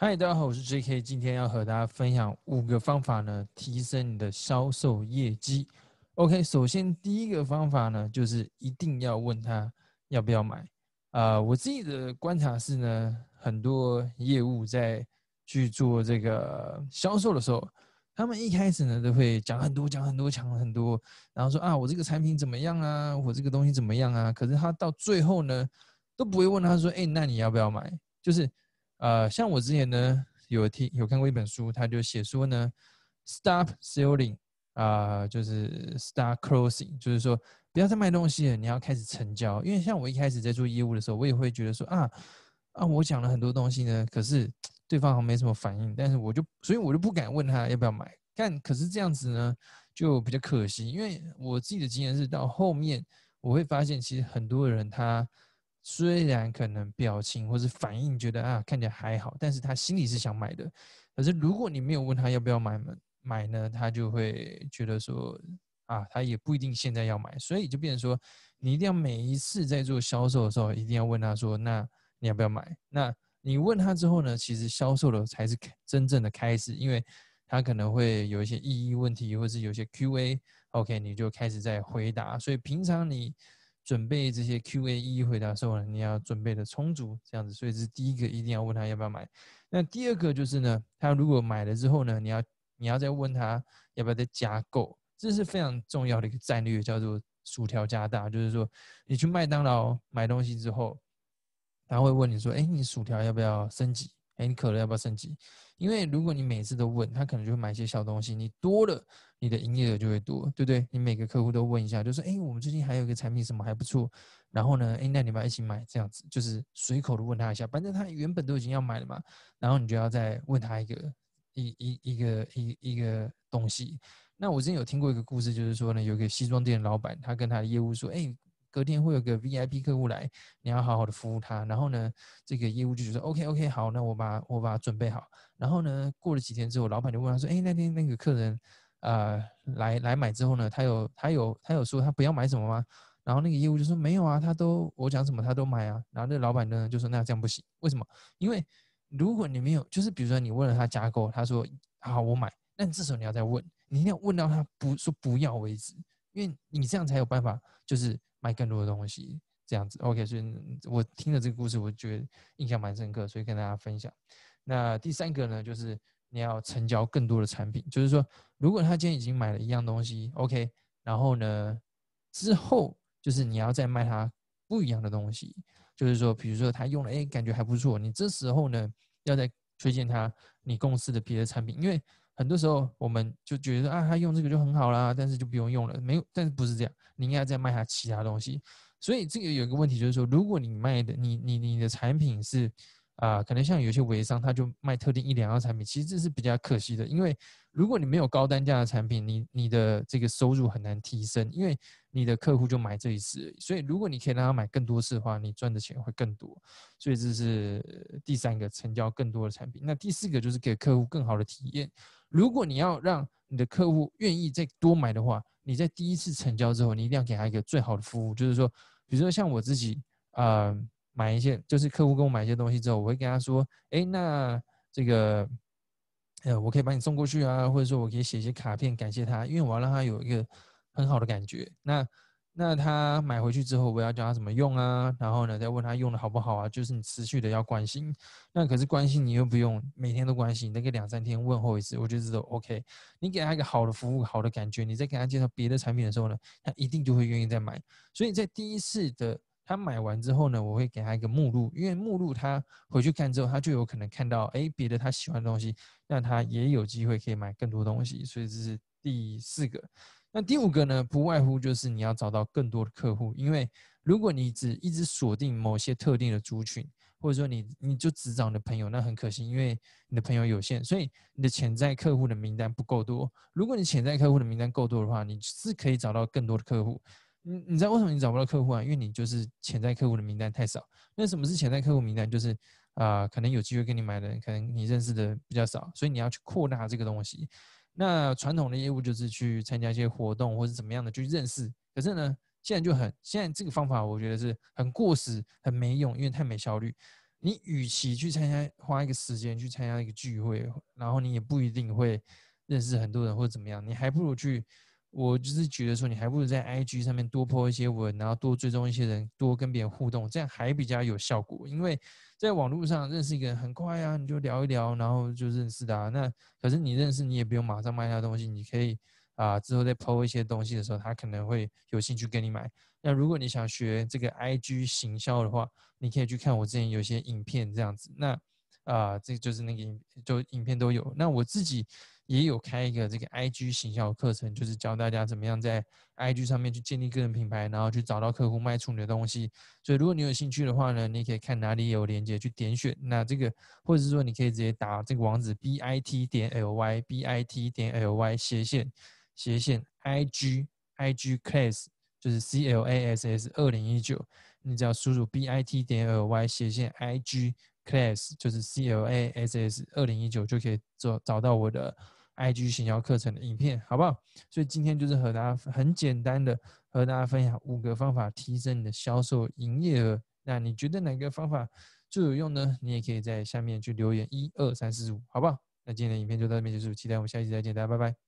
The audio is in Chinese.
嗨，大家好，我是 J.K，今天要和大家分享五个方法呢，提升你的销售业绩。OK，首先第一个方法呢，就是一定要问他要不要买。啊，我自己的观察是呢，很多业务在去做这个销售的时候，他们一开始呢都会讲很多，讲很多，讲很多，然后说啊，我这个产品怎么样啊，我这个东西怎么样啊？可是他到最后呢，都不会问他说，哎，那你要不要买？就是。呃，像我之前呢有听有看过一本书，他就写说呢，stop selling 啊，就是 start closing，就是说不要再卖东西了，你要开始成交。因为像我一开始在做业务的时候，我也会觉得说啊啊，我讲了很多东西呢，可是对方好像没什么反应，但是我就所以我就不敢问他要不要买。但可是这样子呢，就比较可惜，因为我自己的经验是到后面我会发现，其实很多人他。虽然可能表情或是反应觉得啊看起来还好，但是他心里是想买的。可是如果你没有问他要不要买买呢，他就会觉得说啊，他也不一定现在要买。所以就变成说，你一定要每一次在做销售的时候，一定要问他说，那你要不要买？那你问他之后呢，其实销售的才是真正的开始，因为他可能会有一些意义问题，或是有些 Q&A，OK，你就开始在回答。所以平常你。准备这些 Q&A 一回答的时候呢，你要准备的充足，这样子。所以这是第一个，一定要问他要不要买。那第二个就是呢，他如果买了之后呢，你要你要再问他要不要再加购，这是非常重要的一个战略，叫做薯条加大。就是说，你去麦当劳买东西之后，他会问你说：“哎，你薯条要不要升级？哎，你可乐要不要升级？”因为如果你每次都问他，可能就会买一些小东西。你多了，你的营业额就会多，对不对？你每个客户都问一下，就说：“哎，我们最近还有一个产品什么还不错。”然后呢，哎，那你们一起买这样子，就是随口的问他一下。反正他原本都已经要买了嘛，然后你就要再问他一个一一一个一一个东西。那我之前有听过一个故事，就是说呢，有个西装店的老板，他跟他的业务说：“哎。”隔天会有个 VIP 客户来，你要好好的服务他。然后呢，这个业务就觉得 OK OK 好，那我把我把它准备好。然后呢，过了几天之后，老板就问他说：“哎，那天那个客人，呃，来来买之后呢，他有他有他有说他不要买什么吗？”然后那个业务就说：“没有啊，他都我讲什么他都买啊。”然后那老板呢就说：“那这样不行，为什么？因为如果你没有，就是比如说你问了他加购，他说好我买，那你这时候你要再问，你一定要问到他不说不要为止，因为你这样才有办法就是。”卖更多的东西，这样子，OK。所以我听了这个故事，我觉得印象蛮深刻，所以跟大家分享。那第三个呢，就是你要成交更多的产品，就是说，如果他今天已经买了一样东西，OK，然后呢，之后就是你要再卖他不一样的东西，就是说，比如说他用了，哎，感觉还不错，你这时候呢，要再推荐他你公司的别的产品，因为。很多时候我们就觉得啊，他用这个就很好啦，但是就不用用了，没有，但是不是这样？你应该再卖他其他东西。所以这个有一个问题就是说，如果你卖的你你你的产品是啊，可能像有些微商他就卖特定一两样产品，其实这是比较可惜的，因为如果你没有高单价的产品，你你的这个收入很难提升，因为你的客户就买这一次。所以如果你可以让他买更多次的话，你赚的钱会更多。所以这是第三个成交更多的产品。那第四个就是给客户更好的体验。如果你要让你的客户愿意再多买的话，你在第一次成交之后，你一定要给他一个最好的服务。就是说，比如说像我自己，呃，买一些，就是客户跟我买一些东西之后，我会跟他说，哎，那这个，呃，我可以把你送过去啊，或者说我可以写一些卡片感谢他，因为我要让他有一个很好的感觉。那那他买回去之后，我要教他怎么用啊，然后呢，再问他用的好不好啊，就是你持续的要关心。那可是关心你又不用每天都关心，那个两三天问候一次，我觉得都 OK。你给他一个好的服务、好的感觉，你再给他介绍别的产品的时候呢，他一定就会愿意再买。所以在第一次的他买完之后呢，我会给他一个目录，因为目录他回去看之后，他就有可能看到哎别的他喜欢的东西，那他也有机会可以买更多东西。所以这是第四个。那第五个呢，不外乎就是你要找到更多的客户，因为如果你只一直锁定某些特定的族群，或者说你你就只找你的朋友，那很可惜，因为你的朋友有限，所以你的潜在客户的名单不够多。如果你潜在客户的名单够多的话，你是可以找到更多的客户。你你知道为什么你找不到客户啊？因为你就是潜在客户的名单太少。那什么是潜在客户名单？就是啊，可能有机会跟你买的人，可能你认识的比较少，所以你要去扩大这个东西。那传统的业务就是去参加一些活动或者怎么样的去认识，可是呢，现在就很现在这个方法我觉得是很过时、很没用，因为太没效率。你与其去参加花一个时间去参加一个聚会，然后你也不一定会认识很多人或者怎么样，你还不如去。我就是觉得说，你还不如在 IG 上面多 po 一些文，然后多追踪一些人，多跟别人互动，这样还比较有效果。因为在网络上认识一个人很快啊，你就聊一聊，然后就认识的啊。那可是你认识，你也不用马上卖他东西，你可以啊之后再 po 一些东西的时候，他可能会有兴趣跟你买。那如果你想学这个 IG 行销的话，你可以去看我之前有些影片这样子。那啊，这就是那个影，就影片都有。那我自己。也有开一个这个 IG 行销课程，就是教大家怎么样在 IG 上面去建立个人品牌，然后去找到客户卖出你的东西。所以如果你有兴趣的话呢，你可以看哪里有链接去点选。那这个，或者是说你可以直接打这个网址 bit 点 ly bit 点 ly 斜线斜线 IG IG class 就是 C L A S S 二零一九，你只要输入 bit 点 ly 斜线 IG class 就是 C L A S S 二零一九就可以找找到我的。IG 行销课程的影片，好不好？所以今天就是和大家很简单的和大家分享五个方法提升你的销售营业额。那你觉得哪个方法最有用呢？你也可以在下面去留言一二三四五，好不好？那今天的影片就到这边结束，期待我们下期再见，大家拜拜。